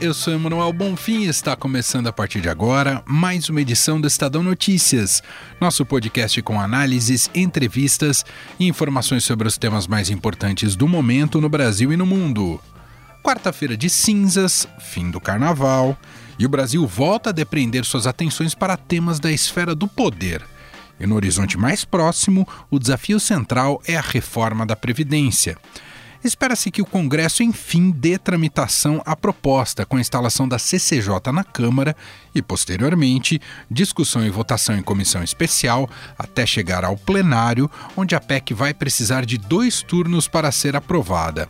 Eu sou Emanuel Bonfim e está começando a partir de agora mais uma edição do Estadão Notícias, nosso podcast com análises, entrevistas e informações sobre os temas mais importantes do momento no Brasil e no mundo. Quarta-feira de cinzas, fim do carnaval, e o Brasil volta a depreender suas atenções para temas da esfera do poder. E no horizonte mais próximo, o desafio central é a reforma da Previdência. Espera-se que o Congresso, enfim, dê tramitação à proposta com a instalação da CCJ na Câmara e, posteriormente, discussão e votação em comissão especial até chegar ao plenário, onde a PEC vai precisar de dois turnos para ser aprovada.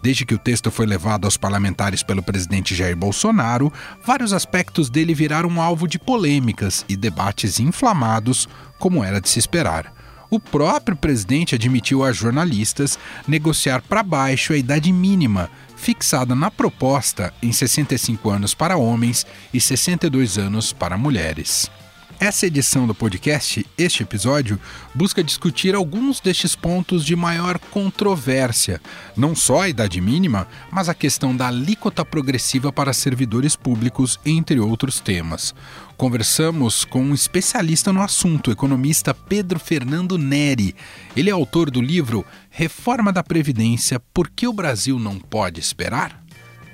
Desde que o texto foi levado aos parlamentares pelo presidente Jair Bolsonaro, vários aspectos dele viraram alvo de polêmicas e debates inflamados, como era de se esperar o próprio presidente admitiu a jornalistas negociar para baixo a idade mínima, fixada na proposta em 65 anos para homens e 62 anos para mulheres. Essa edição do podcast, este episódio, busca discutir alguns destes pontos de maior controvérsia, não só a idade mínima, mas a questão da alíquota progressiva para servidores públicos, entre outros temas. Conversamos com um especialista no assunto, economista Pedro Fernando Neri. Ele é autor do livro Reforma da Previdência: Por que o Brasil não pode esperar?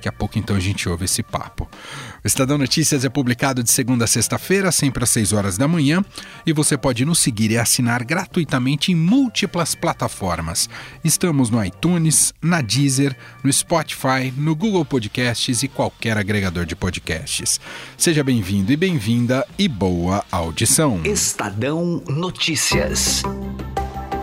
Daqui a pouco então a gente ouve esse papo. O Estadão Notícias é publicado de segunda a sexta-feira, sempre às 6 horas da manhã, e você pode nos seguir e assinar gratuitamente em múltiplas plataformas. Estamos no iTunes, na Deezer, no Spotify, no Google Podcasts e qualquer agregador de podcasts. Seja bem-vindo e bem-vinda e boa audição. Estadão Notícias.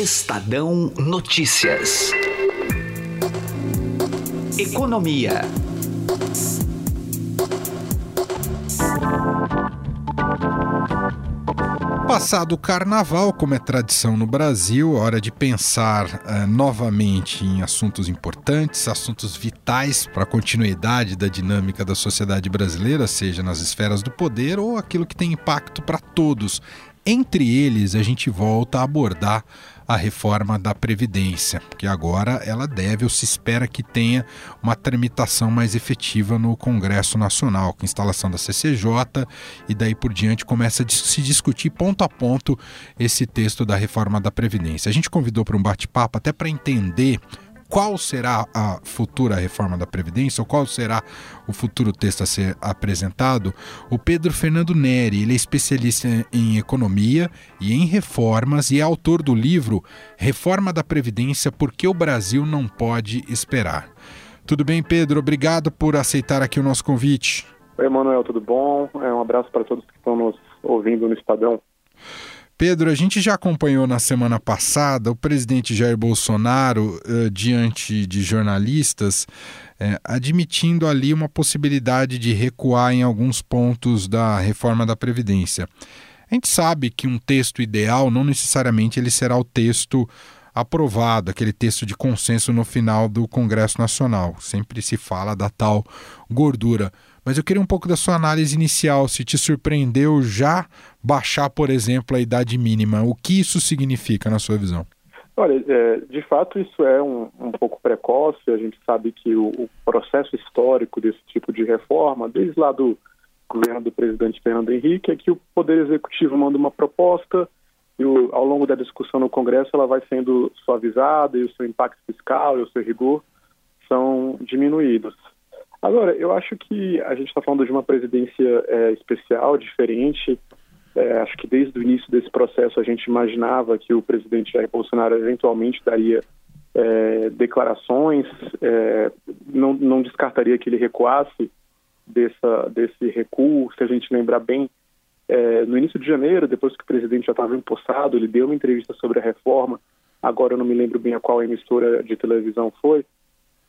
Estadão Notícias. Economia. Passado o carnaval, como é tradição no Brasil, hora de pensar uh, novamente em assuntos importantes, assuntos vitais para a continuidade da dinâmica da sociedade brasileira, seja nas esferas do poder ou aquilo que tem impacto para todos. Entre eles, a gente volta a abordar a reforma da Previdência, que agora ela deve ou se espera que tenha uma tramitação mais efetiva no Congresso Nacional, com instalação da CCJ e daí por diante começa a se discutir ponto a ponto esse texto da reforma da Previdência. A gente convidou para um bate-papo até para entender qual será a futura reforma da Previdência, ou qual será o futuro texto a ser apresentado, o Pedro Fernando Neri, ele é especialista em economia e em reformas e é autor do livro Reforma da Previdência, Por que o Brasil não pode esperar. Tudo bem, Pedro? Obrigado por aceitar aqui o nosso convite. Oi, Emanuel, tudo bom? É, um abraço para todos que estão nos ouvindo no Estadão. Pedro, a gente já acompanhou na semana passada o presidente Jair Bolsonaro, eh, diante de jornalistas, eh, admitindo ali uma possibilidade de recuar em alguns pontos da reforma da Previdência. A gente sabe que um texto ideal não necessariamente ele será o texto aprovado, aquele texto de consenso no final do Congresso Nacional. Sempre se fala da tal gordura. Mas eu queria um pouco da sua análise inicial, se te surpreendeu já baixar, por exemplo, a idade mínima. O que isso significa na sua visão? Olha, é, de fato isso é um, um, pouco precoce. A gente sabe que o, o, processo histórico desse tipo de reforma, desde lá do governo do presidente Fernando Henrique, é que o Poder Executivo manda uma proposta e o, ao longo da discussão no Congresso ela vai sendo suavizada e o seu impacto fiscal e o seu rigor são diminuídos. Agora, eu acho que a gente está falando de uma presidência é, especial, diferente. É, acho que desde o início desse processo a gente imaginava que o presidente Jair Bolsonaro eventualmente daria é, declarações, é, não, não, descartaria que ele recuasse dessa, desse recuo, se a gente lembrar bem, é, no início de janeiro, depois que o presidente já estava empossado, ele deu uma entrevista sobre a reforma, agora eu não me lembro bem a qual emissora de televisão foi,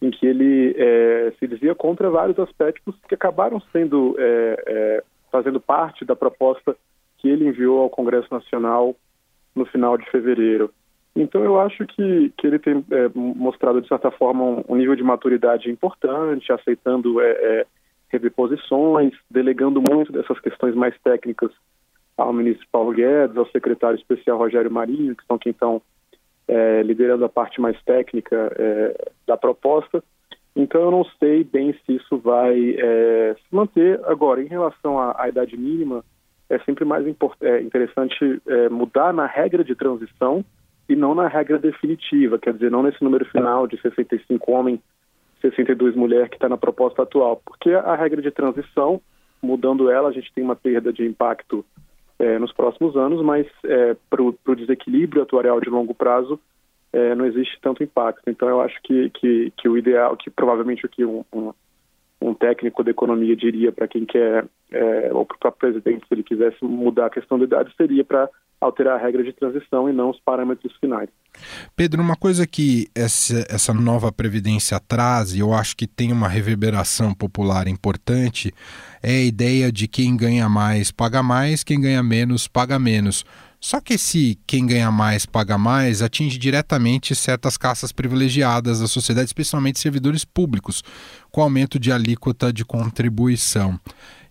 em que ele é, se dizia contra vários aspectos que acabaram sendo é, é, fazendo parte da proposta que ele enviou ao Congresso Nacional no final de fevereiro. Então eu acho que, que ele tem é, mostrado, de certa forma, um, um, nível de maturidade importante, aceitando é, é, rever posições, delegando muito dessas questões mais técnicas ao ministro Paulo Guedes, ao secretário especial Rogério Marinho, que são quem estão é, liderando a parte mais técnica é, da proposta. Então, eu não sei bem se isso vai é, se manter. Agora, em relação à, à idade mínima, é sempre mais é, interessante é, mudar na regra de transição e não na regra definitiva, quer dizer, não nesse número final de 65 homens, 62 mulher que está na proposta atual, porque a regra de transição, mudando ela, a gente tem uma perda de impacto é, nos próximos anos, mas é, para o desequilíbrio atuarial de longo prazo é, não existe tanto impacto. Então eu acho que, que, que o ideal, que provavelmente o que um, um, um técnico da economia diria para quem quer, é, ou para o presidente, se ele quisesse mudar a questão da idade, seria para alterar a regra de transição e não os parâmetros finais. Pedro, uma coisa que essa, essa nova previdência traz, e eu acho que tem uma reverberação popular importante, é a ideia de quem ganha mais paga mais, quem ganha menos paga menos. Só que esse quem ganha mais paga mais atinge diretamente certas caças privilegiadas da sociedade, especialmente servidores públicos, com aumento de alíquota de contribuição.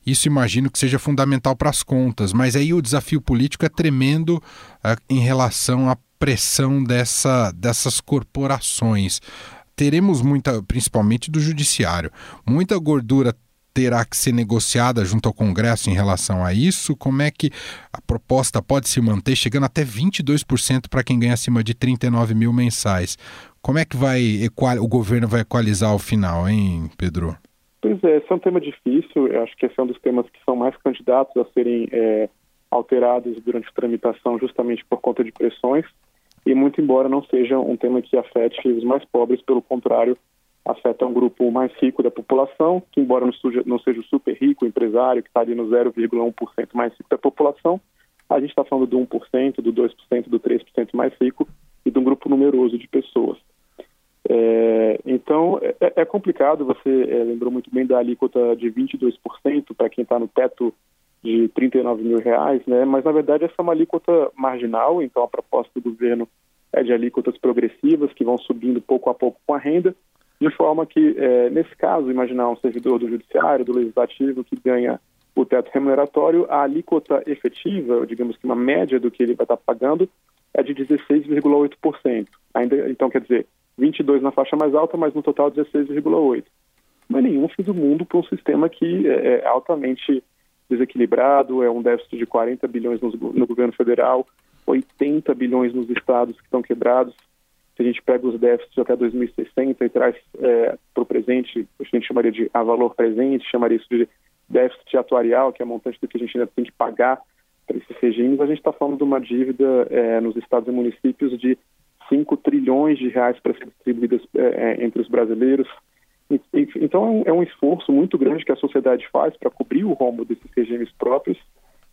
Isso imagino que seja fundamental para as contas, mas aí o desafio político é tremendo uh, em relação à pressão dessa, dessas corporações. Teremos muita, principalmente do judiciário, muita gordura terá que ser negociada junto ao Congresso em relação a isso? Como é que a proposta pode se manter, chegando até 22% para quem ganha acima de 39 mil mensais? Como é que vai o governo vai equalizar ao final, hein, Pedro? Pois é, esse é um tema difícil. Eu acho que esse é um dos temas que são mais candidatos a serem é, alterados durante a tramitação, justamente por conta de pressões. E muito embora não seja um tema que afete os mais pobres, pelo contrário, afeta um grupo mais rico da população, que embora não seja, não seja o super rico, o empresário, que está ali no 0,1% mais rico da população, a gente está falando do 1%, do 2%, do 3% mais rico e de um grupo numeroso de pessoas. É, então, é, é, complicado, você é, lembrou muito bem da alíquota de 22% para quem está no teto de 39 mil reais, né? mas na verdade essa é uma alíquota marginal, então a proposta do governo é de alíquotas progressivas que vão subindo pouco a pouco com a renda, de forma que, é, nesse caso, imaginar um servidor do judiciário, do legislativo, que ganha o teto remuneratório, a alíquota efetiva, digamos que uma média do que ele vai estar pagando, é de 16,8%. Ainda, então, quer dizer, 22 na faixa mais alta, mas no total 16,8. Não é nenhum fim do mundo para um sistema que é, é altamente desequilibrado, é um déficit de 40 bilhões no, no governo federal, 80 bilhões nos estados que estão quebrados, se a gente pega os déficits até 2060 e traz é, para o presente, a gente chamaria de a valor presente, chamaria isso de déficit atuarial, que é a montante do que a gente ainda tem que pagar para esses regimes, a gente está falando de uma dívida é, nos estados e municípios de 5 trilhões de reais para ser distribuídas é, é, entre os brasileiros. Então é é um esforço muito grande que a sociedade faz para cobrir o rombo desses regimes próprios.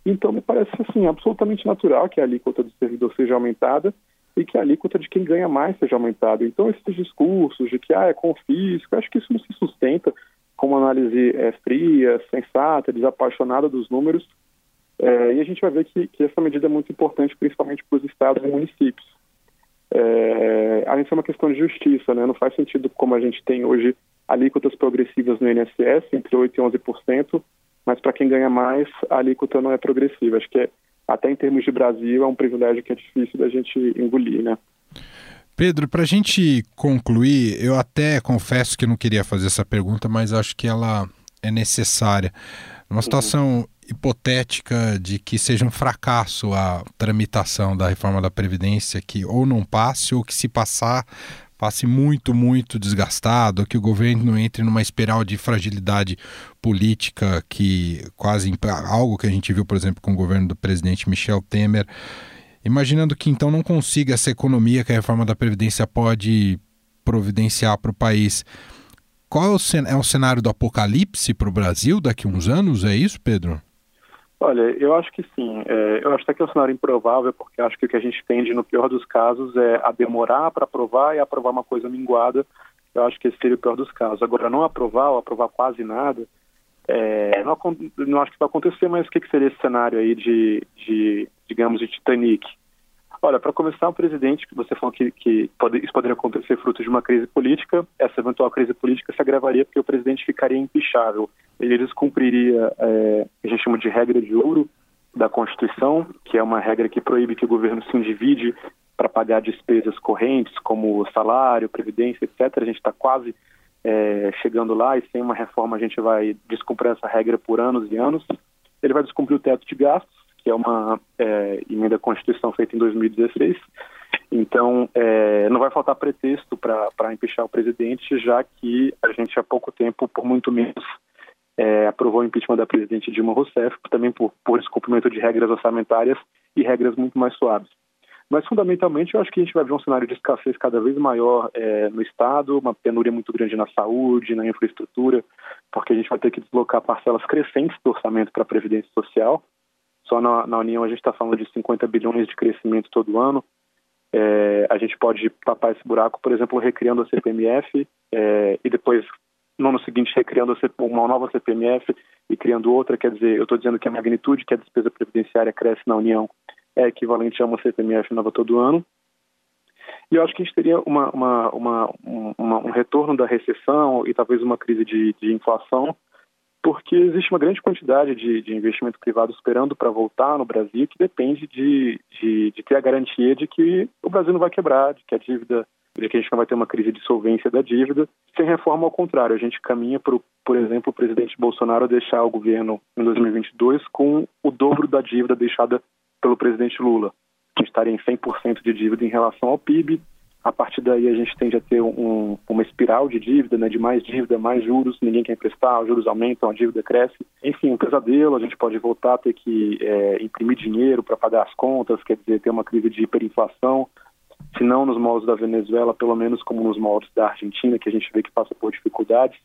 Então me parece assim absolutamente natural que a alíquota do servidor seja aumentada e que a alíquota de quem ganha mais seja aumentada. Então, esses discursos de que ah, é confisco, acho que isso não se sustenta com uma análise é, fria, sensata, desapaixonada dos números. É, e a gente vai ver que, que, essa medida é muito importante, principalmente para os estados e municípios. É, além de ser uma questão de justiça, né? não faz sentido como a gente tem hoje alíquotas progressivas no INSS, entre 8% e 11%, mas para quem ganha mais, a alíquota não é progressiva. Acho que é até em termos de Brasil, é um privilégio que é difícil da gente engolir, né? Pedro, para a gente concluir, eu até confesso que não queria fazer essa pergunta, mas acho que ela é necessária. Numa uhum. situação uhum. hipotética de que seja um fracasso a tramitação da reforma da Previdência, que ou não passe, ou que se passar, passe muito, muito desgastado, que o governo entre numa espiral de fragilidade política que quase algo que a gente viu, por exemplo, com o governo do presidente Michel Temer, imaginando que então não consiga essa economia que a reforma da previdência pode providenciar para o país. qual é o, é cenário do apocalipse para o Brasil daqui a uns anos? É isso, Pedro? Olha, eu acho que sim. É, eu acho até que é um cenário improvável, porque acho que o que a gente tende, no pior dos casos, é a demorar para aprovar e aprovar uma coisa minguada. Eu acho que esse seria o pior dos casos. Agora, não aprovar ou aprovar quase nada, é, não, não, acho que vai acontecer, mas o que, que seria esse cenário aí de, de digamos, de Titanic? Olha, para começar, o presidente, que você falou que, que pode, isso poderia acontecer fruto de uma crise política, essa eventual crise política se agravaria porque o presidente ficaria impichável. Ele descumpriria é, a gente chama de regra de ouro da Constituição, que é uma regra que proíbe que o governo se endivide para pagar despesas correntes, como salário, previdência, etc. A gente está quase é, chegando lá e sem uma reforma a gente vai descumprir essa regra por anos e anos. Ele vai descumprir o teto de gastos, que é uma é, emenda à Constituição feita em 2016. Então, é, não vai faltar pretexto para empichar o presidente, já que a gente há pouco tempo, por muito menos, é, aprovou o impeachment da presidente Dilma Rousseff, também por, por descumprimento de regras orçamentárias e regras muito mais suaves. Mas, fundamentalmente, eu acho que a gente vai ver um cenário de escassez cada vez maior é, no Estado, uma penúria muito grande na saúde, na infraestrutura, porque a gente vai ter que deslocar parcelas crescentes do orçamento para a Previdência Social, só na, na União a gente está falando de 50 bilhões de crescimento todo ano. É, a gente pode tapar esse buraco, por exemplo, recriando a CPMF é, e depois, no ano seguinte, recriando uma nova CPMF e criando outra. Quer dizer, eu estou dizendo que a magnitude que a despesa previdenciária cresce na União é equivalente a uma CPMF nova todo ano. E eu acho que a gente teria uma, uma, uma, uma um retorno da recessão e talvez uma crise de, de inflação porque existe uma grande quantidade de, de investimento privado esperando para voltar no Brasil que depende de, de, de, ter a garantia de que o Brasil não vai quebrar, de que a dívida, de que a gente não vai ter uma crise de solvência da dívida. Sem reforma, ao contrário, a gente caminha para, por exemplo, o presidente Bolsonaro deixar o governo em 2022 com o dobro da dívida deixada pelo presidente Lula. Gente estaria em 100% de dívida em relação ao PIB, a partir daí a gente tende a ter um, uma espiral de dívida, né, de mais dívida, mais juros, ninguém quer emprestar, os juros aumentam, a dívida cresce. Enfim, um pesadelo, a gente pode voltar a ter que é, imprimir dinheiro para pagar as contas, quer dizer, ter uma crise de hiperinflação, se não nos moldes da Venezuela, pelo menos como nos moldes da Argentina, que a gente vê que passa por dificuldades.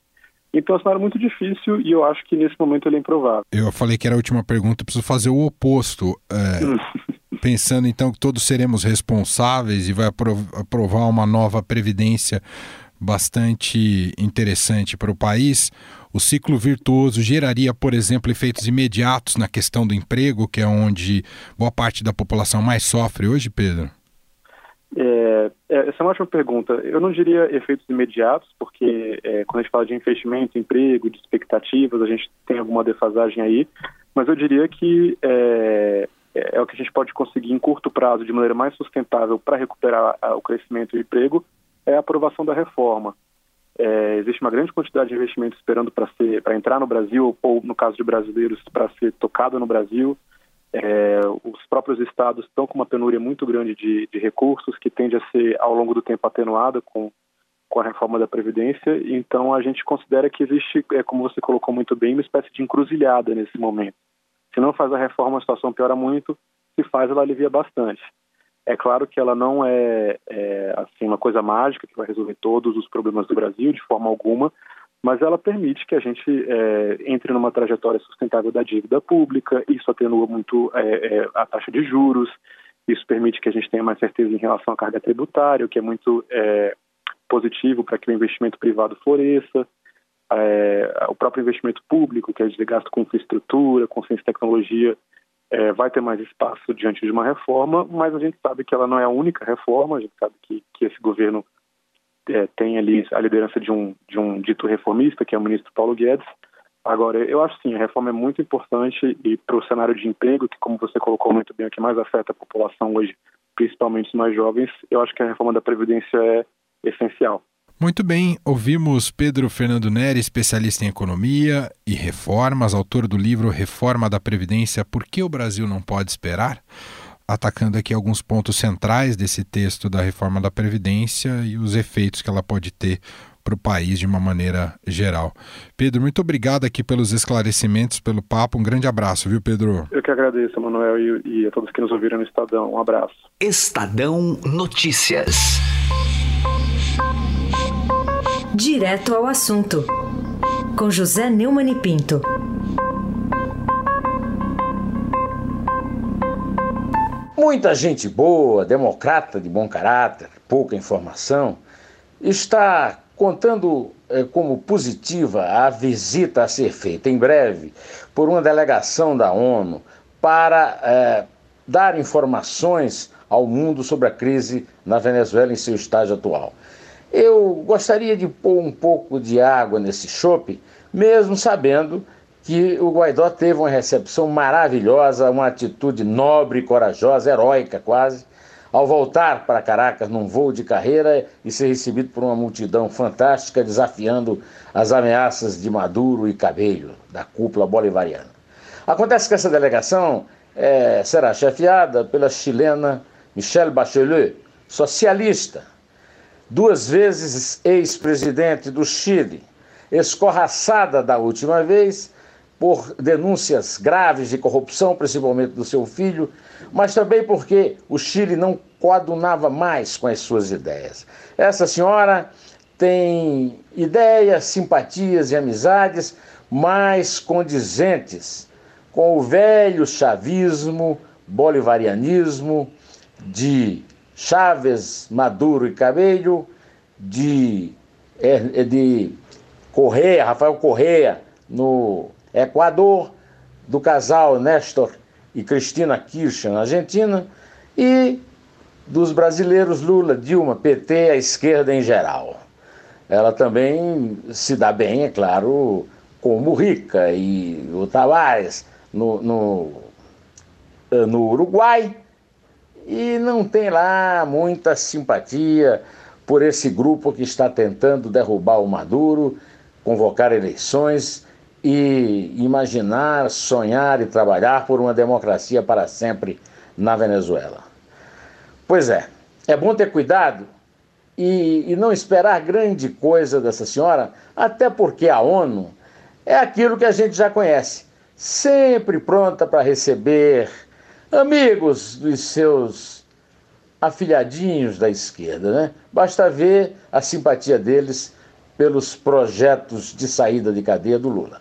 Então é um cenário muito difícil e eu acho que nesse momento ele é improvável. Eu falei que era a última pergunta, preciso fazer o oposto. É... pensando então que todos seremos responsáveis e vai aprovar uma nova previdência bastante interessante para o país, o ciclo virtuoso geraria, por exemplo, efeitos imediatos na questão do emprego, que é onde boa parte da população mais sofre hoje, Pedro? É, é, essa é uma ótima pergunta. Eu não diria efeitos imediatos, porque é, quando a gente fala de investimento, emprego, de expectativas, a gente tem alguma defasagem aí, mas eu diria que é, é, o que a gente pode conseguir em curto prazo de maneira mais sustentável para recuperar o crescimento e o emprego é a aprovação da reforma. É, existe uma grande quantidade de investimento esperando para para entrar no Brasil ou no caso de brasileiros para ser tocado no Brasil. É, os próprios estados estão com uma penúria muito grande de, de, recursos que tende a ser ao longo do tempo atenuada com com a reforma da previdência. Então a gente considera que existe, é, como você colocou muito bem, uma espécie de encruzilhada nesse momento. Se não faz a reforma, a situação piora muito. Se faz, ela alivia bastante. É claro que ela não é, é assim uma coisa mágica que vai resolver todos os problemas do Brasil de forma alguma, mas ela permite que a gente é, entre numa trajetória sustentável da dívida pública. Isso atenua muito é, é, a taxa de juros. Isso permite que a gente tenha mais certeza em relação à carga tributária, o que é muito é, positivo para que o investimento privado floresça é, o próprio investimento público, que é de gasto com infraestrutura, com ciência e tecnologia, é, vai ter mais espaço diante de uma reforma, mas a gente sabe que ela não é a única reforma, a gente sabe que, que esse governo é, tem ali a liderança de um, de um dito reformista, que é o ministro Paulo Guedes. Agora, eu acho sim, a reforma é muito importante e para o cenário de emprego, que como você colocou muito bem, é o que mais afeta a população hoje, principalmente os mais jovens, eu acho que a reforma da Previdência é essencial. Muito bem, ouvimos Pedro Fernando Neri, especialista em economia e reformas, autor do livro Reforma da Previdência: Por que o Brasil não pode esperar? Atacando aqui alguns pontos centrais desse texto da reforma da Previdência e os efeitos que ela pode ter para o país de uma maneira geral. Pedro, muito obrigado aqui pelos esclarecimentos, pelo papo. Um grande abraço, viu, Pedro? Eu que agradeço, Manuel, e, e a todos que nos ouviram no Estadão. Um abraço. Estadão Notícias. Direto ao assunto, com José Neumann e Pinto. Muita gente boa, democrata de bom caráter, pouca informação, está contando eh, como positiva a visita a ser feita em breve por uma delegação da ONU para eh, dar informações ao mundo sobre a crise na Venezuela em seu estágio atual. Eu gostaria de pôr um pouco de água nesse chope, mesmo sabendo que o Guaidó teve uma recepção maravilhosa, uma atitude nobre, corajosa, heróica quase, ao voltar para Caracas num voo de carreira e ser recebido por uma multidão fantástica, desafiando as ameaças de Maduro e Cabello, da cúpula bolivariana. Acontece que essa delegação é, será chefiada pela chilena Michelle Bachelet, socialista, duas vezes ex-presidente do Chile, escorraçada da última vez por denúncias graves de corrupção, principalmente do seu filho, mas também porque o Chile não coadunava mais com as suas ideias. Essa senhora tem ideias, simpatias e amizades mais condizentes com o velho chavismo, bolivarianismo de Chaves, Maduro e Cabello, de, é, de Correia, Rafael Correia, no Equador, do casal Néstor e Cristina Kirchner na Argentina, e dos brasileiros Lula, Dilma, PT, a esquerda em geral. Ela também se dá bem, é claro, com o e o Tavares no, no, no Uruguai, e não tem lá muita simpatia por esse grupo que está tentando derrubar o Maduro, convocar eleições e imaginar, sonhar e trabalhar por uma democracia para sempre na Venezuela. Pois é, é bom ter cuidado e, e não esperar grande coisa dessa senhora, até porque a ONU é aquilo que a gente já conhece, sempre pronta para receber amigos dos seus afilhadinhos da esquerda, né? Basta ver a simpatia deles pelos projetos de saída de cadeia do Lula.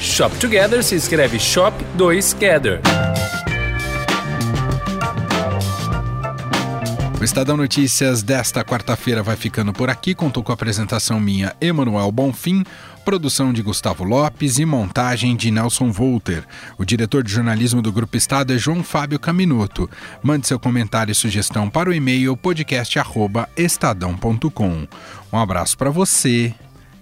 Shop Together se escreve Shop 2 Gather. O Estadão Notícias desta quarta-feira vai ficando por aqui. Contou com a apresentação minha, Emanuel Bonfim, produção de Gustavo Lopes e montagem de Nelson Volter. O diretor de jornalismo do Grupo Estado é João Fábio Caminuto. Mande seu comentário e sugestão para o e-mail podcast@estadão.com. Um abraço para você